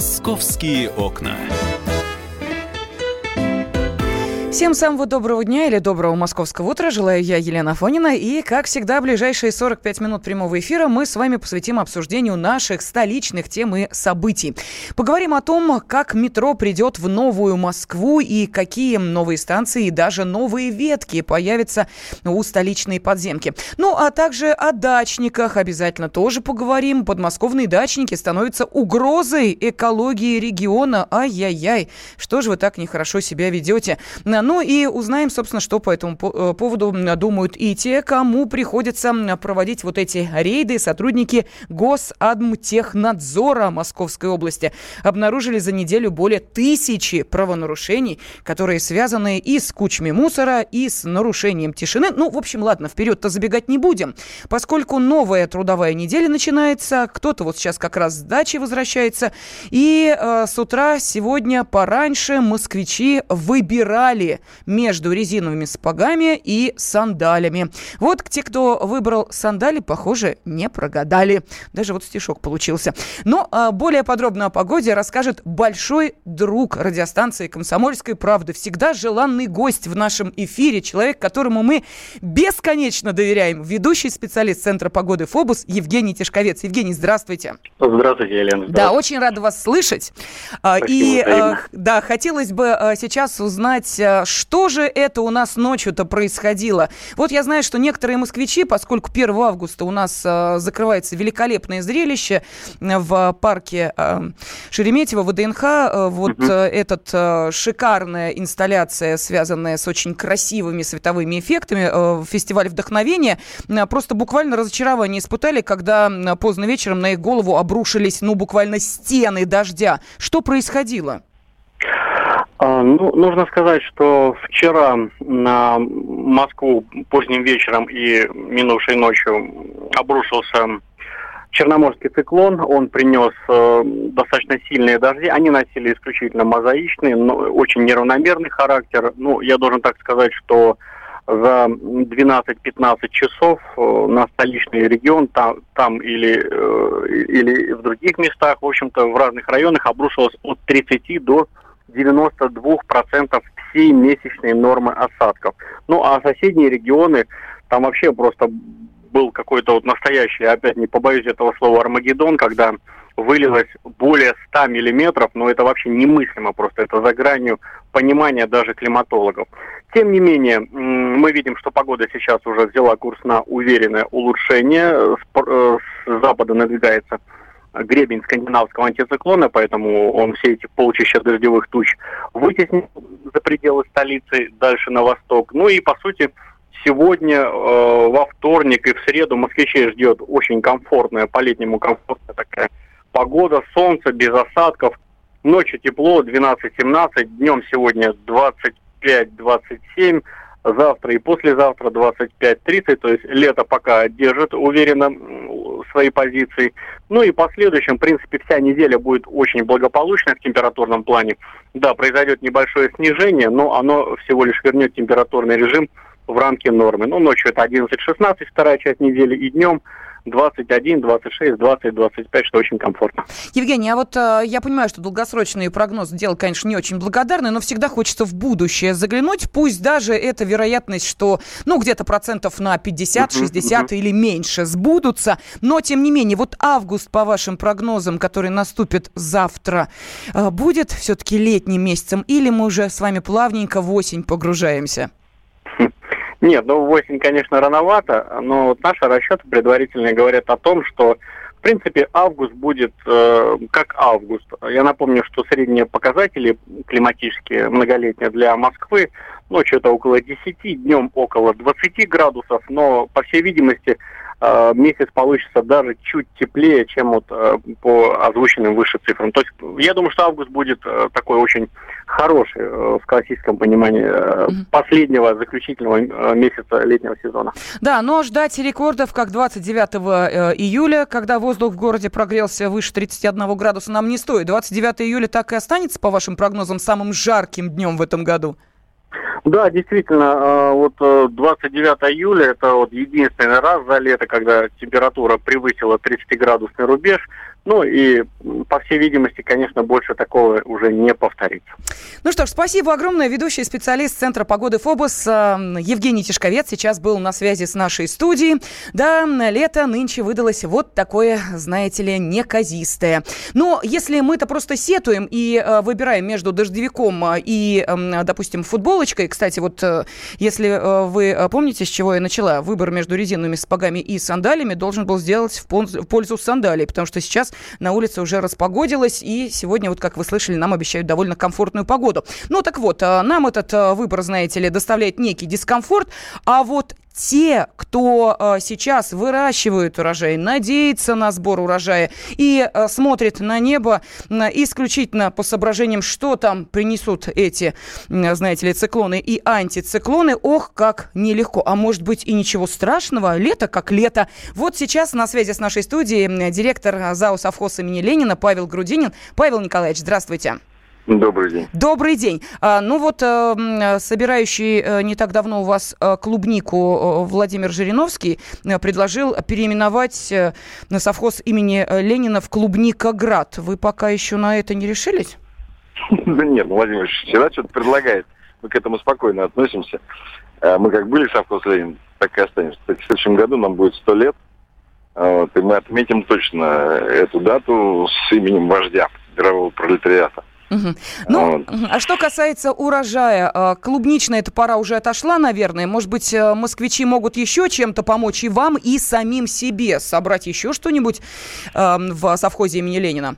Московские окна. Всем самого доброго дня или доброго московского утра. Желаю я, Елена Фонина. И, как всегда, ближайшие 45 минут прямого эфира мы с вами посвятим обсуждению наших столичных тем и событий. Поговорим о том, как метро придет в новую Москву и какие новые станции и даже новые ветки появятся у столичной подземки. Ну, а также о дачниках обязательно тоже поговорим. Подмосковные дачники становятся угрозой экологии региона. Ай-яй-яй, что же вы так нехорошо себя ведете? Ну и узнаем, собственно, что по этому э, поводу думают и те, кому приходится проводить вот эти рейды. Сотрудники Госадмтехнадзора Московской области обнаружили за неделю более тысячи правонарушений, которые связаны и с кучами мусора, и с нарушением тишины. Ну, в общем, ладно, вперед-то забегать не будем. Поскольку новая трудовая неделя начинается, кто-то вот сейчас как раз с дачи возвращается, и э, с утра сегодня пораньше москвичи выбирали между резиновыми сапогами и сандалями. Вот те, кто выбрал сандали, похоже, не прогадали. Даже вот стишок получился. Но а, более подробно о погоде расскажет большой друг радиостанции «Комсомольской правды». Всегда желанный гость в нашем эфире. Человек, которому мы бесконечно доверяем. Ведущий специалист Центра погоды ФОБУС Евгений Тишковец. Евгений, здравствуйте. Здравствуйте, Елена. Здравствуйте. Да, очень рада вас слышать. А, Спасибо, И, взаимно. да, хотелось бы сейчас узнать, что же это у нас ночью-то происходило? Вот я знаю, что некоторые москвичи, поскольку 1 августа у нас э, закрывается великолепное зрелище в парке э, Шереметьево, ВДНХ, э, вот угу. э, этот э, шикарная инсталляция, связанная с очень красивыми световыми эффектами, э, фестиваль вдохновения, э, просто буквально разочарование испытали, когда поздно вечером на их голову обрушились, ну, буквально стены дождя. Что происходило? А, ну, нужно сказать, что вчера на Москву поздним вечером и минувшей ночью обрушился Черноморский циклон, он принес э, достаточно сильные дожди. Они носили исключительно мозаичный, но очень неравномерный характер. Ну, я должен так сказать, что за 12-15 часов э, на столичный регион, там, там или, э, или в других местах, в общем-то, в разных районах обрушилось от 30 до 92% всей месячной нормы осадков. Ну а соседние регионы, там вообще просто был какой-то вот настоящий, опять не побоюсь этого слова, Армагеддон, когда вылилось более 100 миллиметров, но это вообще немыслимо просто, это за гранью понимания даже климатологов. Тем не менее, мы видим, что погода сейчас уже взяла курс на уверенное улучшение, с э, запада надвигается гребень скандинавского антициклона, поэтому он все эти полчища дождевых туч вытеснит за пределы столицы, дальше на восток. Ну и, по сути, сегодня, э, во вторник и в среду москвичей ждет очень комфортная, по-летнему комфортная такая погода, солнце, без осадков. Ночью тепло, 12-17, днем сегодня 25-27, завтра и послезавтра 25-30, то есть лето пока держит уверенно свои позиции. Ну и в последующем, в принципе, вся неделя будет очень благополучная в температурном плане. Да, произойдет небольшое снижение, но оно всего лишь вернет температурный режим в рамки нормы. Ну, ночью это 11-16, вторая часть недели, и днем 21, 26, 20, 25, что очень комфортно. Евгений, а вот э, я понимаю, что долгосрочные прогнозы дело, конечно, не очень благодарны, но всегда хочется в будущее заглянуть, пусть даже эта вероятность, что, ну, где-то процентов на 50, 60 uh-huh, или меньше сбудутся, но, тем не менее, вот август, по вашим прогнозам, который наступит завтра, э, будет все-таки летним месяцем или мы уже с вами плавненько в осень погружаемся? Нет, ну в осень, конечно, рановато, но вот наши расчеты предварительные говорят о том, что в принципе, август будет э, как август. Я напомню, что средние показатели климатические многолетние для Москвы, ночью это около 10, днем около 20 градусов, но, по всей видимости, Э, месяц получится даже чуть теплее, чем вот э, по озвученным выше цифрам. То есть я думаю, что август будет э, такой очень хороший в классическом понимании последнего заключительного месяца летнего сезона. Да, но ждать рекордов, как 29 июля, когда воздух в городе прогрелся выше 31 градуса, нам не стоит. 29 июля так и останется, по вашим прогнозам, самым жарким днем в этом году? Да, действительно, а, вот 29 э, июля это вот единственный раз за лето, когда температура превысила 30-градусный рубеж. Ну и, по всей видимости, конечно, больше такого уже не повторится. Ну что ж, спасибо огромное. Ведущий специалист Центра погоды ФОБОС э, Евгений Тишковец сейчас был на связи с нашей студией. Да, лето нынче выдалось вот такое, знаете ли, неказистое. Но если мы-то просто сетуем и э, выбираем между дождевиком и, эм, допустим, футболочкой, кстати, вот э, если вы помните, с чего я начала, выбор между резиновыми сапогами и сандалями должен был сделать в пользу сандалий, потому что сейчас на улице уже распогодилось, и сегодня, вот как вы слышали, нам обещают довольно комфортную погоду. Ну так вот, э, нам этот э, выбор, знаете ли, доставляет некий дискомфорт, а вот те, кто э, сейчас выращивают урожай, надеется на сбор урожая и э, смотрит на небо э, исключительно по соображениям, что там принесут эти, э, знаете ли, циклоны и антициклоны, ох, как нелегко. А может быть и ничего страшного, лето как лето. Вот сейчас на связи с нашей студией директор ЗАО «Совхоз» имени Ленина Павел Грудинин. Павел Николаевич, здравствуйте. Добрый день. Добрый день. А, ну вот, э, собирающий э, не так давно у вас э, клубнику Владимир Жириновский предложил переименовать на совхоз имени Ленина в Клубникоград. Вы пока еще на это не решились? Да нет, ну, Владимир всегда что-то предлагает. Мы к этому спокойно относимся. Мы как были совхоз Ленин, так и останемся. Кстати, в следующем году нам будет сто лет. Вот, и мы отметим точно эту дату с именем вождя мирового пролетариата. Угу. Ну, вот. а что касается урожая, а, клубничная эта пора уже отошла, наверное. Может быть, э, москвичи могут еще чем-то помочь и вам, и самим себе собрать еще что-нибудь э, в совхозе имени Ленина?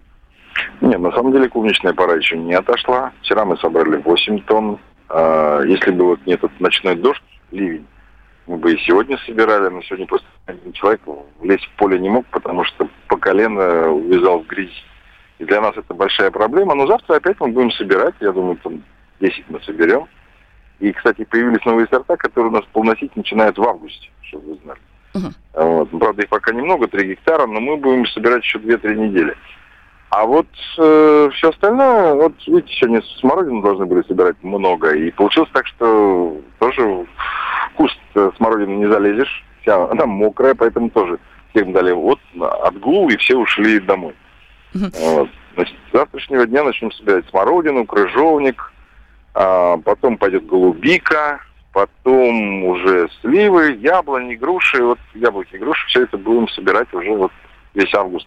Нет, на самом деле клубничная пора еще не отошла. Вчера мы собрали 8 тонн. А, если бы вот не этот ночной дождь, ливень, мы бы и сегодня собирали, но сегодня просто один человек влезть в поле не мог, потому что по колено увязал в грязь. И для нас это большая проблема. Но завтра опять мы будем собирать. Я думаю, там 10 мы соберем. И, кстати, появились новые сорта, которые у нас полносить начинают в августе, чтобы вы знали. Uh-huh. Вот. Правда, их пока немного, 3 гектара, но мы будем собирать еще 2-3 недели. А вот э, все остальное, вот видите, сегодня смородину должны были собирать много. И получилось так, что тоже в куст смородины не залезешь. Вся она мокрая, поэтому тоже всем дали вот отгул, и все ушли домой. Вот. Значит, с завтрашнего дня начнем собирать смородину, крыжовник, а потом пойдет голубика, потом уже сливы, яблони, груши. Вот яблоки, груши, все это будем собирать уже вот весь август.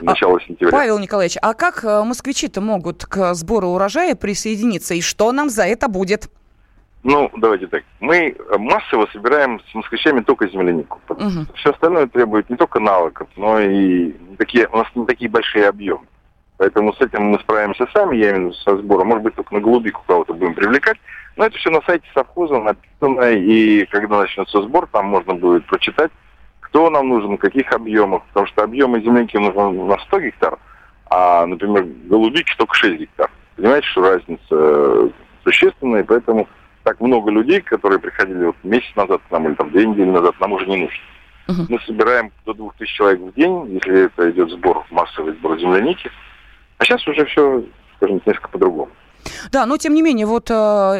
А, начало сентября. Павел Николаевич, а как э, москвичи-то могут к сбору урожая присоединиться? И что нам за это будет? Ну, давайте так. Мы массово собираем с москвичами только землянику. Угу. Все остальное требует не только навыков, но и такие, у нас не такие большие объемы. Поэтому с этим мы справимся сами, я виду со сбором. Может быть, только на голубику кого-то будем привлекать. Но это все на сайте совхоза написано, и когда начнется сбор, там можно будет прочитать, кто нам нужен, в каких объемах. Потому что объемы земляники нужны на 100 гектар, а, например, голубики только 6 гектар. Понимаете, что разница существенная, и поэтому так много людей, которые приходили вот месяц назад к нам или там две недели назад, нам уже не нужно. Uh-huh. Мы собираем до двух тысяч человек в день, если это идет сбор, массовый сбор земляники. А сейчас уже все, скажем, несколько по-другому. Да, но тем не менее, вот э,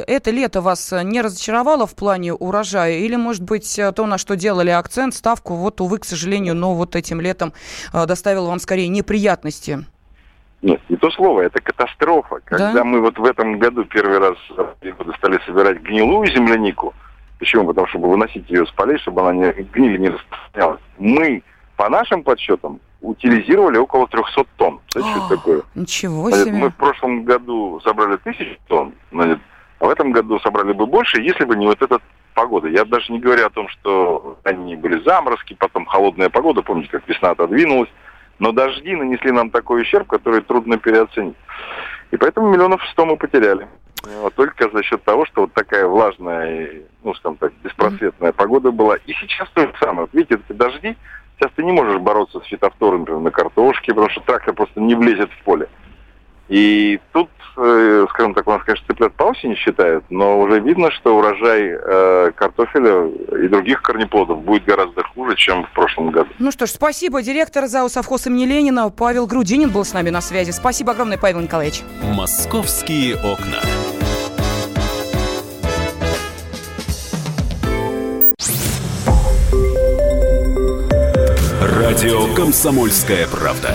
это лето вас не разочаровало в плане урожая? Или, может быть, э, то, на что делали акцент, ставку, вот, увы, к сожалению, но вот этим летом э, доставило вам скорее неприятности? Нет, не то слово, это катастрофа. Когда да? мы вот в этом году первый раз стали собирать гнилую землянику, почему? Потому что выносить ее с полей, чтобы она не гнили не распространялась. Мы, по нашим подсчетам, утилизировали около 300 тонн. Знаете, что такое? Ничего себе. Мы в прошлом году собрали тысячу тонн, значит, а в этом году собрали бы больше, если бы не вот эта погода. Я даже не говорю о том, что они были заморозки, потом холодная погода, помните, как весна отодвинулась. Но дожди нанесли нам такой ущерб, который трудно переоценить. И поэтому миллионов сто мы потеряли. Вот, только за счет того, что вот такая влажная, ну, скажем так, беспросветная погода была. И сейчас то же самое. Вот видите, эти дожди, сейчас ты не можешь бороться с фитофтором, например, на картошке, потому что трактор просто не влезет в поле. И тут, э, скажем так, у нас, конечно, цыплят по осени считают, но уже видно, что урожай э, картофеля и других корнеплодов будет гораздо хуже, чем в прошлом году. Ну что ж, спасибо. Директор ЗАО «Совхоз имени Ленина» Павел Грудинин был с нами на связи. Спасибо огромное, Павел Николаевич. «Московские окна». Радио «Комсомольская правда».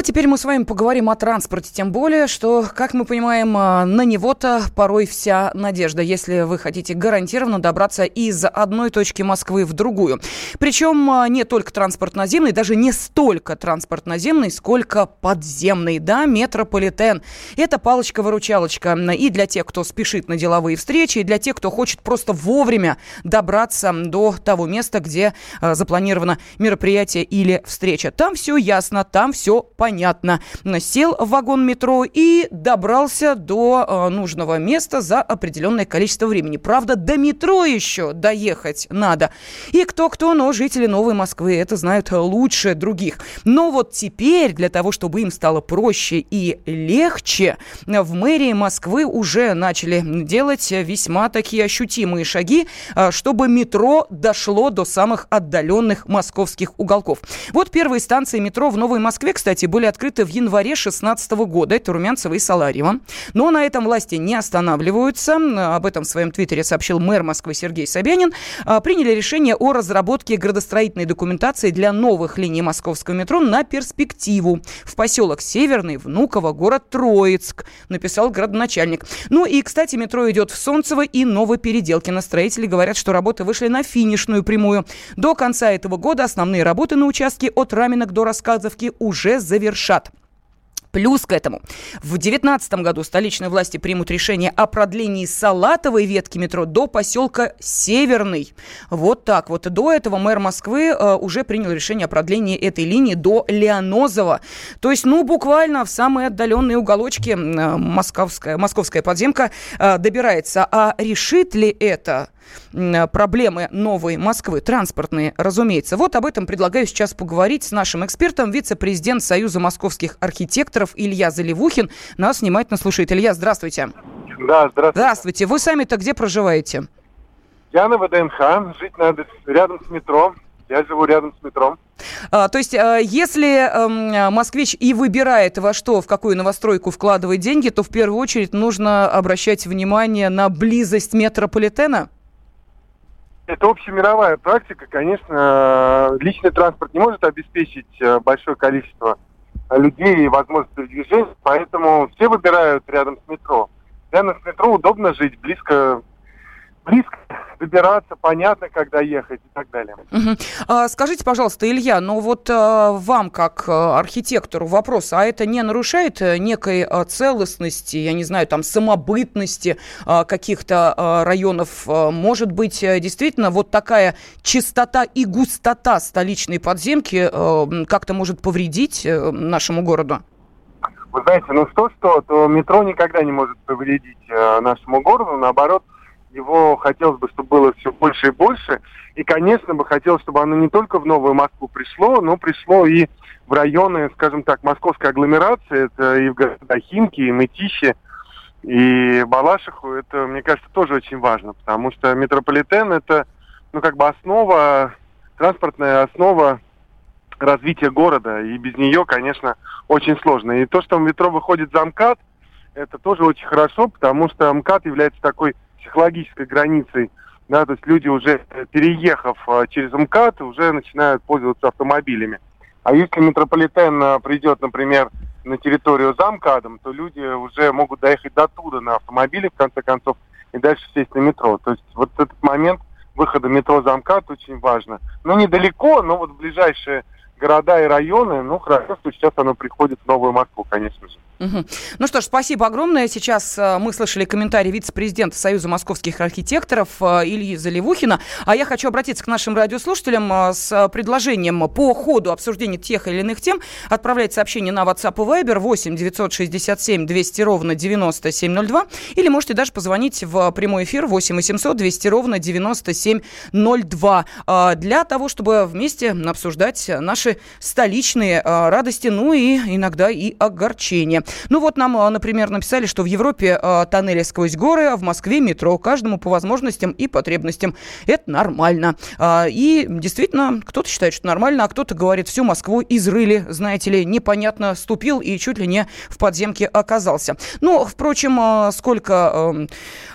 А теперь мы с вами поговорим о транспорте, тем более, что, как мы понимаем, а, на него-то порой вся надежда, если вы хотите гарантированно добраться из одной точки Москвы в другую. Причем а, не только транспорт наземный, даже не столько транспорт наземный, сколько подземный, да, метрополитен. Это палочка-выручалочка и для тех, кто спешит на деловые встречи, и для тех, кто хочет просто вовремя добраться до того места, где а, запланировано мероприятие или встреча. Там все ясно, там все понятно. Сел в вагон метро и добрался до э, нужного места за определенное количество времени. Правда, до метро еще доехать надо. И кто-кто, но жители Новой Москвы это знают лучше других. Но вот теперь, для того, чтобы им стало проще и легче, в мэрии Москвы уже начали делать весьма такие ощутимые шаги, э, чтобы метро дошло до самых отдаленных московских уголков. Вот первые станции метро в Новой Москве, кстати, были открыты в январе 2016 года. Это Румянцево и Саларьево. Но на этом власти не останавливаются. Об этом в своем твиттере сообщил мэр Москвы Сергей Собянин. А, приняли решение о разработке градостроительной документации для новых линий московского метро на перспективу. В поселок Северный, Внуково, город Троицк, написал градоначальник. Ну и, кстати, метро идет в Солнцево и Новопеределкино. Строители говорят, что работы вышли на финишную прямую. До конца этого года основные работы на участке от Раменок до Рассказовки уже завершены завершат. Плюс к этому, в 2019 году столичные власти примут решение о продлении Салатовой ветки метро до поселка Северный. Вот так вот. До этого мэр Москвы э, уже принял решение о продлении этой линии до Леонозова. То есть, ну, буквально в самые отдаленные уголочки э, московская, московская подземка э, добирается. А решит ли это проблемы новой Москвы, транспортные, разумеется. Вот об этом предлагаю сейчас поговорить с нашим экспертом, вице-президент Союза московских архитекторов Илья Заливухин. Нас внимательно слушает. Илья, здравствуйте. Да, здравствуйте. Здравствуйте. Вы сами-то где проживаете? Я на ВДНХ, жить надо рядом с метро. Я живу рядом с метро. А, то есть, а, если а, москвич и выбирает во что, в какую новостройку вкладывать деньги, то в первую очередь нужно обращать внимание на близость метрополитена? Это общемировая практика. Конечно, личный транспорт не может обеспечить э, большое количество людей и возможность передвижения, поэтому все выбирают рядом с метро. Рядом с метро удобно жить, близко близко добираться, понятно, когда ехать и так далее. Угу. А, скажите, пожалуйста, Илья, ну вот а, вам, как а, архитектору, вопрос, а это не нарушает э, некой а, целостности, я не знаю, там, самобытности а, каких-то а, районов? А, может быть, действительно, вот такая чистота и густота столичной подземки а, как-то может повредить нашему городу? Вы знаете, ну что-что, то метро никогда не может повредить э, нашему городу, наоборот, его хотелось бы, чтобы было все больше и больше. И, конечно, бы хотелось, чтобы оно не только в Новую Москву пришло, но пришло и в районы, скажем так, московской агломерации. Это и в города Химки, и Мытищи, и Балашиху. Это, мне кажется, тоже очень важно, потому что метрополитен – это, ну, как бы основа, транспортная основа развития города. И без нее, конечно, очень сложно. И то, что в метро выходит за МКАД, это тоже очень хорошо, потому что МКАД является такой психологической границей, да, то есть люди уже э, переехав э, через МКАД уже начинают пользоваться автомобилями. А если метрополитен э, придет, например, на территорию за МКАДом, то люди уже могут доехать до туда на автомобиле, в конце концов, и дальше сесть на метро. То есть вот этот момент выхода метро за МКАД очень важно. Ну, недалеко, но вот ближайшие города и районы, ну, хорошо, что сейчас оно приходит в Новую Москву, конечно же. Угу. Ну что ж, спасибо огромное. Сейчас э, мы слышали комментарий вице-президента Союза московских архитекторов э, Ильи Заливухина. А я хочу обратиться к нашим радиослушателям э, с предложением по ходу обсуждения тех или иных тем отправлять сообщение на WhatsApp и Viber 8 967 200 ровно 9702 или можете даже позвонить в прямой эфир 8 800 200 ровно 9702 для того, чтобы вместе обсуждать наши столичные радости, ну и иногда и огорчения. Ну вот нам, а, например, написали, что в Европе э, тоннели сквозь горы, а в Москве метро. Каждому по возможностям и потребностям. Это нормально. Э, и действительно, кто-то считает, что нормально, а кто-то говорит, всю Москву изрыли, знаете ли, непонятно ступил и чуть ли не в подземке оказался. Ну, впрочем, э, сколько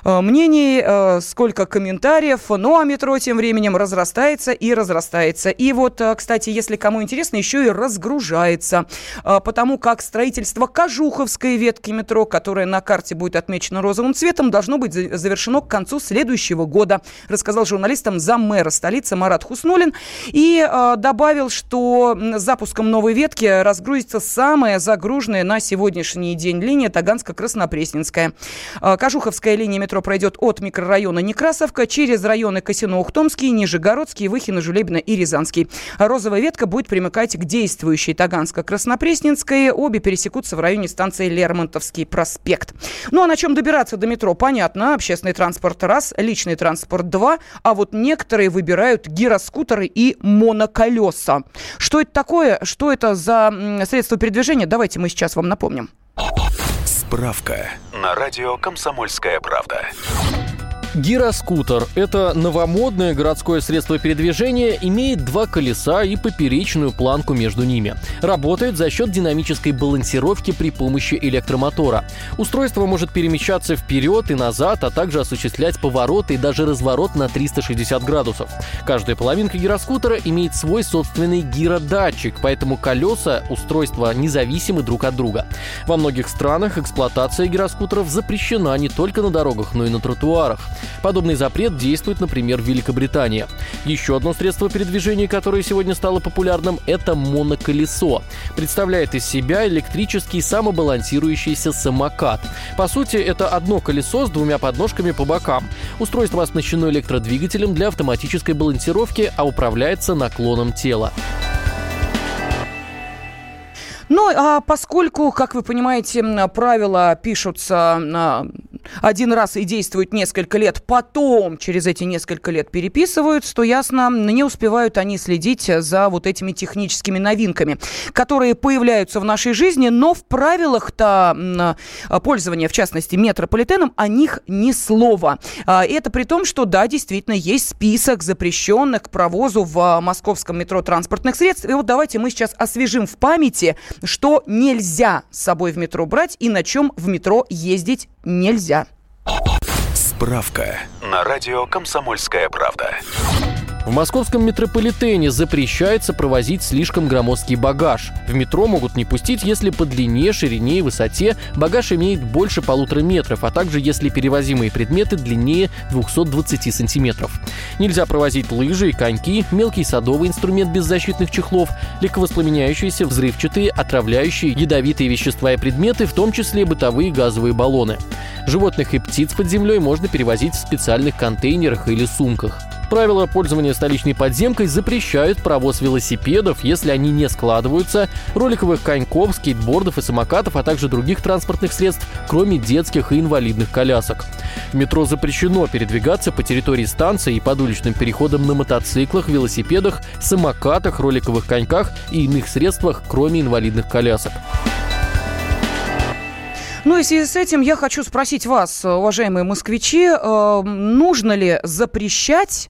э, мнений, э, сколько комментариев. Ну, а метро тем временем разрастается и разрастается. И вот, э, кстати, если кому интересно, еще и разгружается. Э, потому как строительство Кажу Обуховской ветки метро, которая на карте будет отмечена розовым цветом, должно быть завершено к концу следующего года, рассказал журналистам заммэра столицы Марат Хуснулин. И э, добавил, что запуском новой ветки разгрузится самая загруженная на сегодняшний день линия Таганско-Краснопресненская. Э, Кожуховская линия метро пройдет от микрорайона Некрасовка через районы Косино-Ухтомский, Нижегородский, Выхино, Жулебина и Рязанский. Розовая ветка будет примыкать к действующей Таганско-Краснопресненской. Обе пересекутся в районе станции Лермонтовский проспект. Ну а на чем добираться до метро, понятно. Общественный транспорт раз, личный транспорт два, а вот некоторые выбирают гироскутеры и моноколеса. Что это такое? Что это за средство передвижения? Давайте мы сейчас вам напомним. Справка на радио «Комсомольская правда». Гироскутер – это новомодное городское средство передвижения, имеет два колеса и поперечную планку между ними. Работает за счет динамической балансировки при помощи электромотора. Устройство может перемещаться вперед и назад, а также осуществлять повороты и даже разворот на 360 градусов. Каждая половинка гироскутера имеет свой собственный гиродатчик, поэтому колеса устройства независимы друг от друга. Во многих странах эксплуатация гироскутеров запрещена не только на дорогах, но и на тротуарах. Подобный запрет действует, например, в Великобритании. Еще одно средство передвижения, которое сегодня стало популярным, это моноколесо. Представляет из себя электрический самобалансирующийся самокат. По сути, это одно колесо с двумя подножками по бокам. Устройство оснащено электродвигателем для автоматической балансировки, а управляется наклоном тела. Ну, а поскольку, как вы понимаете, правила пишутся один раз и действуют несколько лет, потом через эти несколько лет переписываются, то ясно, не успевают они следить за вот этими техническими новинками, которые появляются в нашей жизни, но в правилах-то пользования, в частности, метрополитеном, о них ни слова. А, это при том, что, да, действительно, есть список запрещенных к провозу в московском метро транспортных средств. И вот давайте мы сейчас освежим в памяти что нельзя с собой в метро брать и на чем в метро ездить нельзя. Справка на радио «Комсомольская правда». В московском метрополитене запрещается провозить слишком громоздкий багаж. В метро могут не пустить, если по длине, ширине и высоте багаж имеет больше полутора метров, а также если перевозимые предметы длиннее 220 сантиметров. Нельзя провозить лыжи и коньки, мелкий садовый инструмент без защитных чехлов, легковоспламеняющиеся, взрывчатые, отравляющие, ядовитые вещества и предметы, в том числе бытовые газовые баллоны. Животных и птиц под землей можно перевозить в специальных контейнерах или сумках. Правила пользования столичной подземкой запрещают провоз велосипедов, если они не складываются, роликовых коньков, скейтбордов и самокатов, а также других транспортных средств, кроме детских и инвалидных колясок. В метро запрещено передвигаться по территории станции и под уличным переходом на мотоциклах, велосипедах, самокатах, роликовых коньках и иных средствах, кроме инвалидных колясок. Ну и в связи с этим я хочу спросить вас, уважаемые москвичи, э, нужно ли запрещать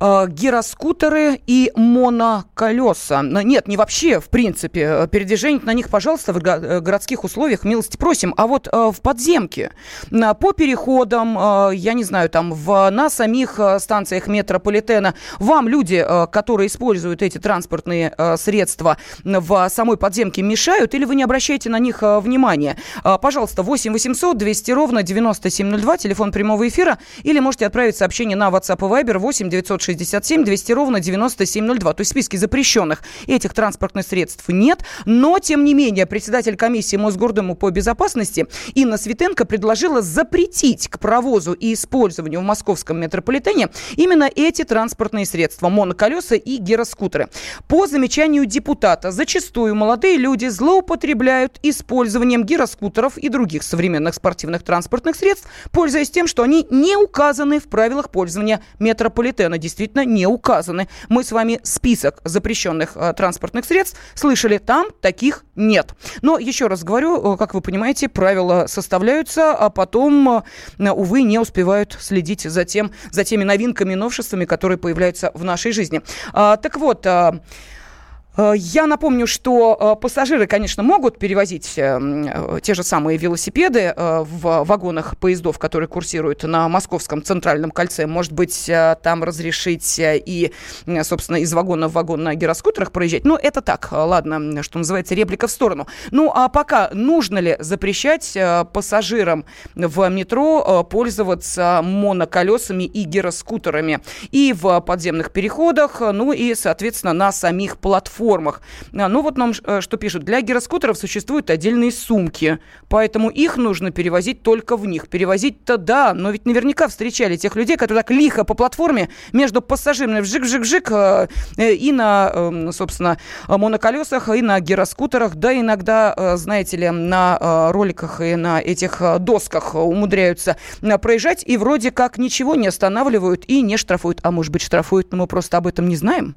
э, гироскутеры и моноколеса. Нет, не вообще, в принципе. Э, передвижение на них, пожалуйста, в э, городских условиях милости просим. А вот в подземке, э, по переходам, я не знаю, там, в, на самих станциях метрополитена, вам люди, которые используют эти транспортные средства в самой подземке, мешают или вы не обращаете на них э, внимания? Э, пожалуйста, 8 800 200 ровно 9702, телефон прямого эфира, или можете отправить сообщение на WhatsApp и Viber 8 906 8067, 200 ровно 9702. То есть в списке запрещенных этих транспортных средств нет. Но, тем не менее, председатель комиссии Мосгордумы по безопасности Инна Светенко предложила запретить к провозу и использованию в московском метрополитене именно эти транспортные средства – моноколеса и гироскутеры. По замечанию депутата, зачастую молодые люди злоупотребляют использованием гироскутеров и других современных спортивных транспортных средств, пользуясь тем, что они не указаны в правилах пользования метрополитена. Действительно, не указаны. Мы с вами список запрещенных э, транспортных средств слышали, там таких нет. Но еще раз говорю, э, как вы понимаете, правила составляются, а потом, э, увы, не успевают следить за, тем, за теми новинками, новшествами, которые появляются в нашей жизни. А, так вот, Э, я напомню, что э, пассажиры, конечно, могут перевозить э, те же самые велосипеды в вагонах поездов, которые курсируют на Московском центральном кольце. Может быть, там разрешить и, собственно, из вагона в вагон на гироскутерах проезжать. Но это так, ладно, что называется, реплика в сторону. Ну, а пока нужно ли запрещать пассажирам в метро пользоваться моноколесами и гироскутерами и в подземных переходах, ну и, соответственно, на самих платформах? Платформах. А, ну вот нам э, что пишут. Для гироскутеров существуют отдельные сумки, поэтому их нужно перевозить только в них. Перевозить-то да, но ведь наверняка встречали тех людей, которые так лихо по платформе между пассажирами вжик-вжик-вжик э, э, и на, эм, собственно, моноколесах, и на гироскутерах, да иногда, знаете ли, на роликах и на этих досках умудряются проезжать и вроде как ничего не останавливают и не штрафуют. А может быть штрафуют, но мы просто об этом не знаем?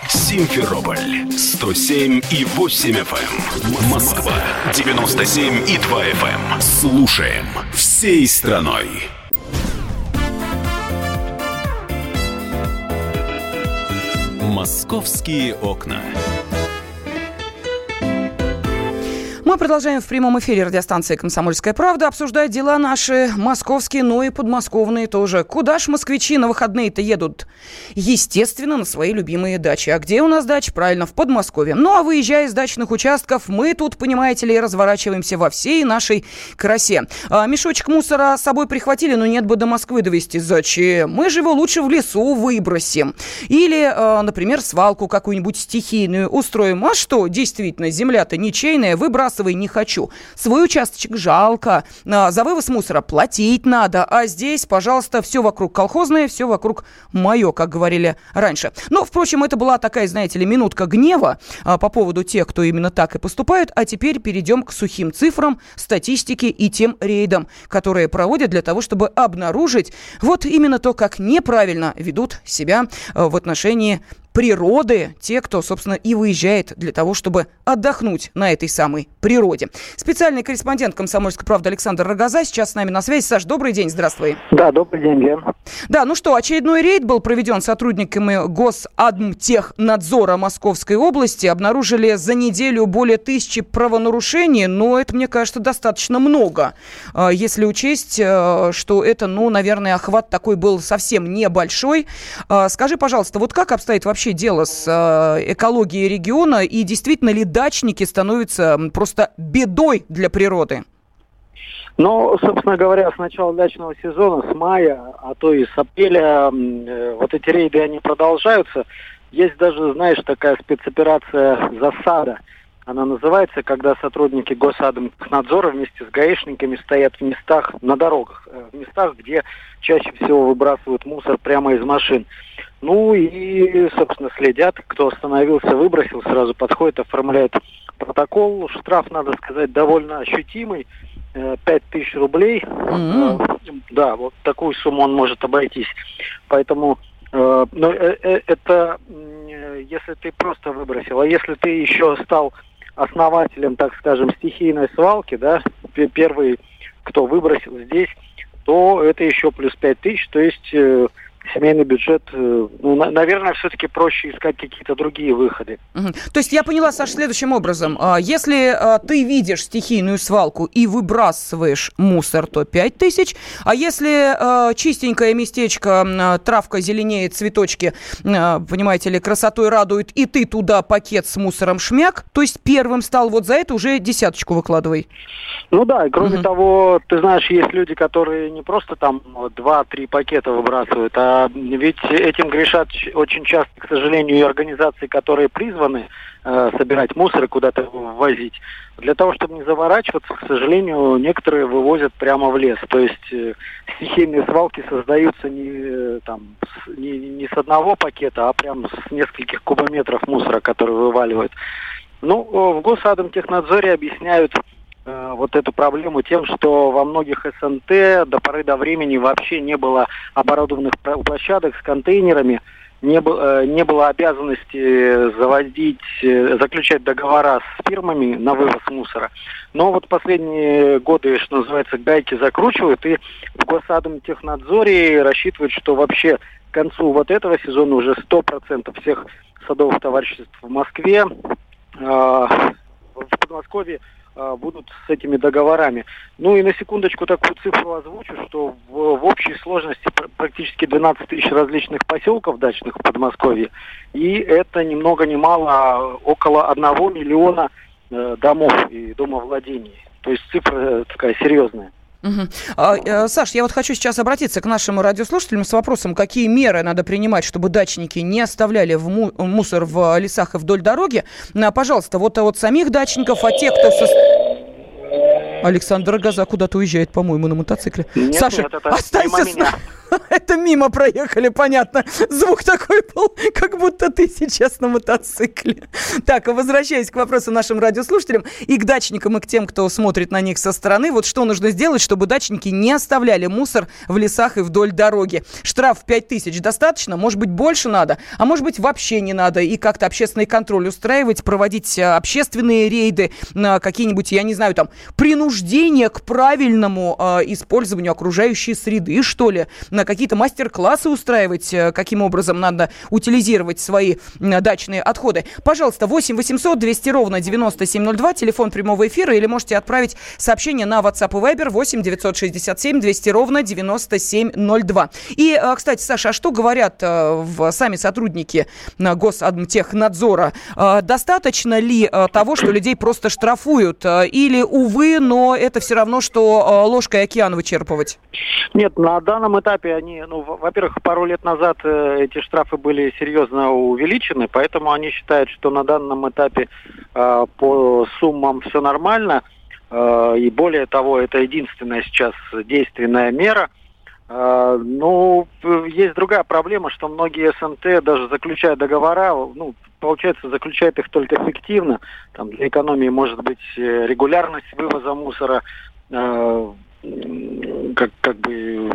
Симферополь 107 и 8 FM. Эм. Москва 97 и 2 FM. Эм. Слушаем всей страной. Московские окна. Мы продолжаем в прямом эфире радиостанции «Комсомольская правда» обсуждать дела наши московские, но и подмосковные тоже. Куда ж москвичи на выходные-то едут? Естественно, на свои любимые дачи. А где у нас дача? Правильно, в Подмосковье. Ну, а выезжая из дачных участков, мы тут, понимаете ли, разворачиваемся во всей нашей красе. А, мешочек мусора с собой прихватили, но нет бы до Москвы довести. Зачем? Мы же его лучше в лесу выбросим. Или, а, например, свалку какую-нибудь стихийную устроим. А что, действительно, земля-то ничейная, выбрасываем выбрасывай, не хочу. Свой участочек жалко, а, за вывоз мусора платить надо, а здесь, пожалуйста, все вокруг колхозное, все вокруг мое, как говорили раньше. Но, впрочем, это была такая, знаете ли, минутка гнева а, по поводу тех, кто именно так и поступает, а теперь перейдем к сухим цифрам, статистике и тем рейдам, которые проводят для того, чтобы обнаружить вот именно то, как неправильно ведут себя а, в отношении природы, те, кто, собственно, и выезжает для того, чтобы отдохнуть на этой самой природе. Специальный корреспондент «Комсомольской правды» Александр Рогоза сейчас с нами на связи. Саш, добрый день, здравствуй. Да, добрый день, Лен. Да, ну что, очередной рейд был проведен сотрудниками Госадмтехнадзора Московской области. Обнаружили за неделю более тысячи правонарушений, но это, мне кажется, достаточно много, а, если учесть, э, что это, ну, наверное, охват такой был совсем небольшой. А, скажи, пожалуйста, вот как обстоит вообще вообще дело с э, экологией региона и действительно ли дачники становятся просто бедой для природы? Ну, собственно говоря, с начала дачного сезона, с мая, а то и с апреля, э, вот эти рейды, они продолжаются. Есть даже, знаешь, такая спецоперация «Засада». Она называется, когда сотрудники Госадмнадзора вместе с гаишниками стоят в местах на дорогах, э, в местах, где чаще всего выбрасывают мусор прямо из машин. Ну и, собственно, следят, кто остановился, выбросил, сразу подходит, оформляет протокол. Штраф, надо сказать, довольно ощутимый. 5 э, тысяч рублей. Mm-hmm. Да, вот такую сумму он может обойтись. Поэтому э, ну, э, это если ты просто выбросил, а если ты еще стал основателем, так скажем, стихийной свалки, да, первый, кто выбросил здесь, то это еще плюс 5 тысяч, то есть семейный бюджет, э, ну, на, наверное, все-таки проще искать какие-то другие выходы. Угу. То есть я поняла, Саша, следующим образом. А, если а, ты видишь стихийную свалку и выбрасываешь мусор, то 5 тысяч. А если а, чистенькое местечко, травка зеленеет, цветочки, понимаете ли, красотой радует, и ты туда пакет с мусором шмяк, то есть первым стал, вот за это уже десяточку выкладывай. Ну да, и кроме угу. того, ты знаешь, есть люди, которые не просто там 2-3 пакета выбрасывают, а ведь этим грешат очень часто, к сожалению, и организации, которые призваны э, собирать мусор и куда-то возить. Для того, чтобы не заворачиваться, к сожалению, некоторые вывозят прямо в лес. То есть э, стихийные свалки создаются не, э, там, не, не с одного пакета, а прямо с нескольких кубометров мусора, который вываливают. Ну, в Госадомтехнадзоре объясняют Э, вот эту проблему тем, что во многих СНТ до поры до времени вообще не было оборудованных площадок с контейнерами, не, было, э, не было обязанности заводить, э, заключать договора с фирмами на вывоз мусора. Но вот последние годы, что называется, гайки закручивают, и в Госадомтехнадзоре рассчитывают, что вообще к концу вот этого сезона уже 100% всех садовых товариществ в Москве, э, в Подмосковье будут с этими договорами. Ну и на секундочку такую цифру озвучу, что в, в общей сложности практически 12 тысяч различных поселков дачных в Подмосковье. И это ни много ни мало а около 1 миллиона э, домов и домовладений. То есть цифра э, такая серьезная. Угу. А, э, Саш, я вот хочу сейчас обратиться к нашим радиослушателям с вопросом, какие меры надо принимать, чтобы дачники не оставляли в му- мусор в лесах и вдоль дороги. А, пожалуйста, вот от самих дачников, а те, кто... Со... Александр Газа куда-то уезжает, по-моему, на мотоцикле. Нет, Саша, нет, это останься с нами. Это мимо проехали, понятно. Звук такой был, как будто ты сейчас на мотоцикле. Так, возвращаясь к вопросу нашим радиослушателям и к дачникам, и к тем, кто смотрит на них со стороны. Вот что нужно сделать, чтобы дачники не оставляли мусор в лесах и вдоль дороги. Штраф 5 тысяч достаточно? Может быть, больше надо? А может быть, вообще не надо? И как-то общественный контроль устраивать, проводить э, общественные рейды, на какие-нибудь, я не знаю, там, принуждение к правильному э, использованию окружающей среды, что ли, на какие-то мастер-классы устраивать, э, каким образом надо утилизировать свои дачные отходы. Пожалуйста, 8 800 200 ровно 9702, телефон прямого эфира, или можете отправить сообщение на WhatsApp и Viber 8 967 200 ровно 9702. И, э, кстати, Саша, а что говорят э, сами сотрудники Госадмтехнадзора? Достаточно ли того, что людей просто штрафуют? Или, увы, но это все равно, что ложкой океан вычерпывать? Нет, на данном этапе они, ну, во-первых, пару лет назад э, эти штрафы были серьезно увеличены, поэтому они считают, что на данном этапе э, по суммам все нормально. Э, и более того, это единственная сейчас действенная мера. Э, ну, есть другая проблема, что многие СНТ даже заключая договора, ну, получается, заключают их только эффективно. Там для экономии может быть э, регулярность вывоза мусора, э, как, как бы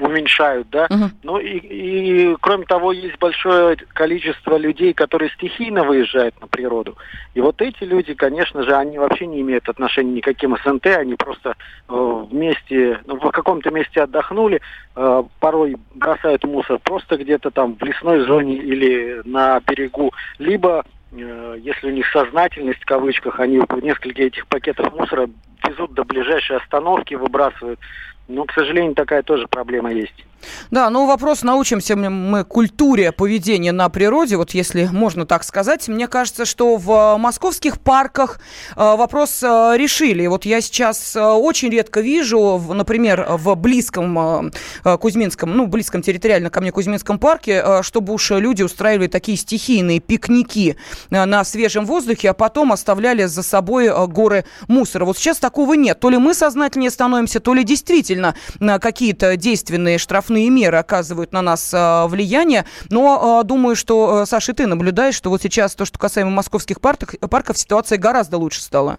уменьшают, да. Uh-huh. Ну и, и кроме того, есть большое количество людей, которые стихийно выезжают на природу. И вот эти люди, конечно же, они вообще не имеют отношения никаким СНТ, они просто э, вместе, ну, в каком-то месте отдохнули, э, порой бросают мусор просто где-то там в лесной зоне или на берегу, либо э, если у них сознательность в кавычках, они несколько этих пакетов мусора везут до ближайшей остановки, выбрасывают. Но, к сожалению, такая тоже проблема есть. Да, ну вопрос, научимся мы культуре поведения на природе, вот если можно так сказать. Мне кажется, что в московских парках э, вопрос э, решили. Вот я сейчас э, очень редко вижу, например, в близком Кузьминском, ну, близком территориально ко мне Кузьминском парке, чтобы уж люди устраивали такие стихийные пикники на свежем воздухе, а потом оставляли за собой горы мусора. Вот сейчас такого нет. То ли мы сознательнее становимся, то ли действительно какие-то действенные штрафные меры оказывают на нас а, влияние. Но а, думаю, что, Саша, ты наблюдаешь, что вот сейчас то, что касаемо московских парков, парков ситуация гораздо лучше стала.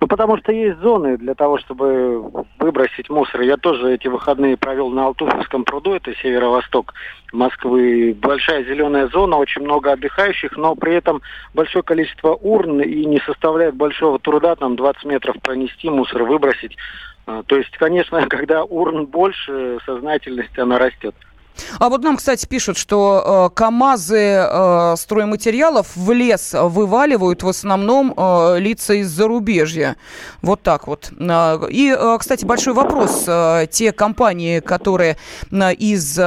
Ну, потому что есть зоны для того, чтобы выбросить мусор. Я тоже эти выходные провел на Алтуфовском пруду, это северо-восток Москвы. Большая зеленая зона, очень много отдыхающих, но при этом большое количество урн и не составляет большого труда там 20 метров пронести, мусор выбросить. То есть, конечно, когда урн больше, сознательность, она растет. А вот нам, кстати, пишут, что э, КАМАЗы э, стройматериалов в лес вываливают в основном э, лица из зарубежья. Вот так вот. Э, и, э, кстати, большой вопрос. Э, те компании, которые из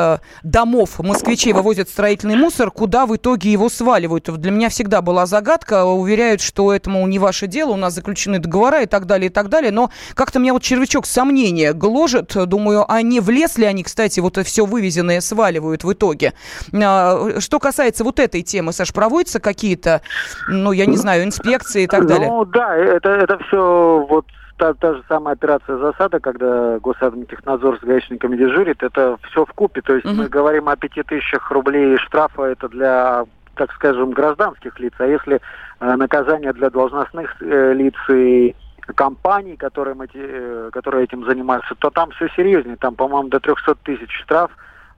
домов москвичей вывозят строительный мусор, куда в итоге его сваливают? Для меня всегда была загадка. Уверяют, что это, мол, не ваше дело, у нас заключены договора и так далее, и так далее. Но как-то меня вот червячок сомнения гложет. Думаю, а не ли они, кстати, вот все вывезенное сваливают в итоге? А, что касается вот этой темы, Саш, проводятся какие-то, ну, я не знаю, инспекции и так далее? Ну, да, это, это все вот та, та же самая операция засада, когда Госадминтехнадзор с гаишниками дежурит, это все в купе. То есть угу. мы говорим о пяти тысячах рублей штрафа, это для так скажем, гражданских лиц, а если э, наказание для должностных э, лиц и компаний, которые, эти, э, которые этим занимаются, то там все серьезнее. Там, по-моему, до 300 тысяч штраф.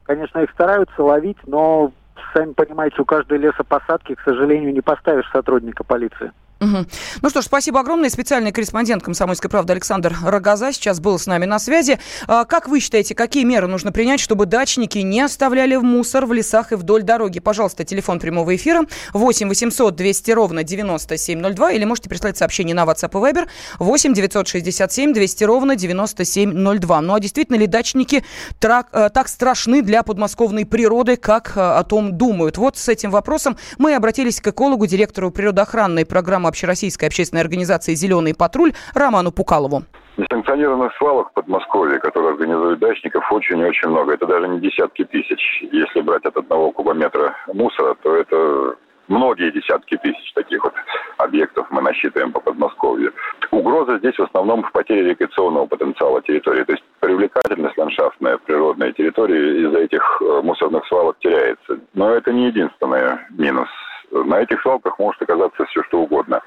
Конечно, их стараются ловить, но, сами понимаете, у каждой лесопосадки, к сожалению, не поставишь сотрудника полиции. Угу. Ну что ж, спасибо огромное. Специальный корреспондент «Комсомольской правды» Александр Рогоза сейчас был с нами на связи. А, как вы считаете, какие меры нужно принять, чтобы дачники не оставляли мусор в лесах и вдоль дороги? Пожалуйста, телефон прямого эфира 8 800 200 ровно 9702 или можете прислать сообщение на WhatsApp и Viber 8 967 200 ровно 9702. Ну а действительно ли дачники трак, э, так страшны для подмосковной природы, как э, о том думают? Вот с этим вопросом мы обратились к экологу, директору природоохранной программы общероссийской общественной организации «Зеленый патруль» Роману Пукалову. Несанкционированных свалок в Подмосковье, которые организуют дачников, очень-очень много. Это даже не десятки тысяч. Если брать от одного кубометра мусора, то это многие десятки тысяч таких вот объектов мы насчитываем по Подмосковью. Угроза здесь в основном в потере рекреационного потенциала территории. То есть привлекательность ландшафтная, природная территория из-за этих э, мусорных свалок теряется. Но это не единственный минус на этих свалках может оказаться все что угодно.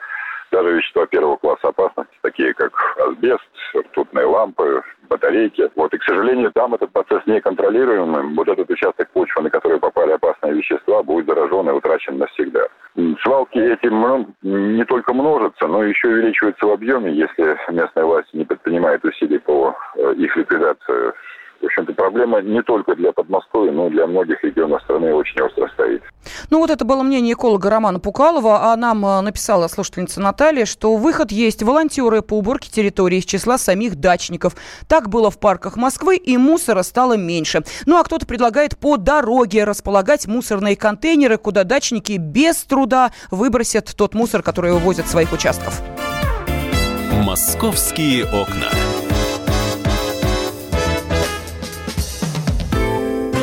Даже вещества первого класса опасности, такие как асбест, ртутные лампы, батарейки. Вот, и, к сожалению, там этот процесс не контролируемый. Вот этот участок почвы, на который попали опасные вещества, будет заражен и утрачен навсегда. Свалки этим не только множатся, но еще увеличиваются в объеме, если местная власть не предпринимает усилий по э, их ликвидации в общем-то, проблема не только для Подмосковья, но и для многих регионов страны очень остро стоит. Ну вот это было мнение эколога Романа Пукалова, а нам э, написала слушательница Наталья, что выход есть волонтеры по уборке территории из числа самих дачников. Так было в парках Москвы, и мусора стало меньше. Ну а кто-то предлагает по дороге располагать мусорные контейнеры, куда дачники без труда выбросят тот мусор, который вывозят с своих участков. «Московские окна».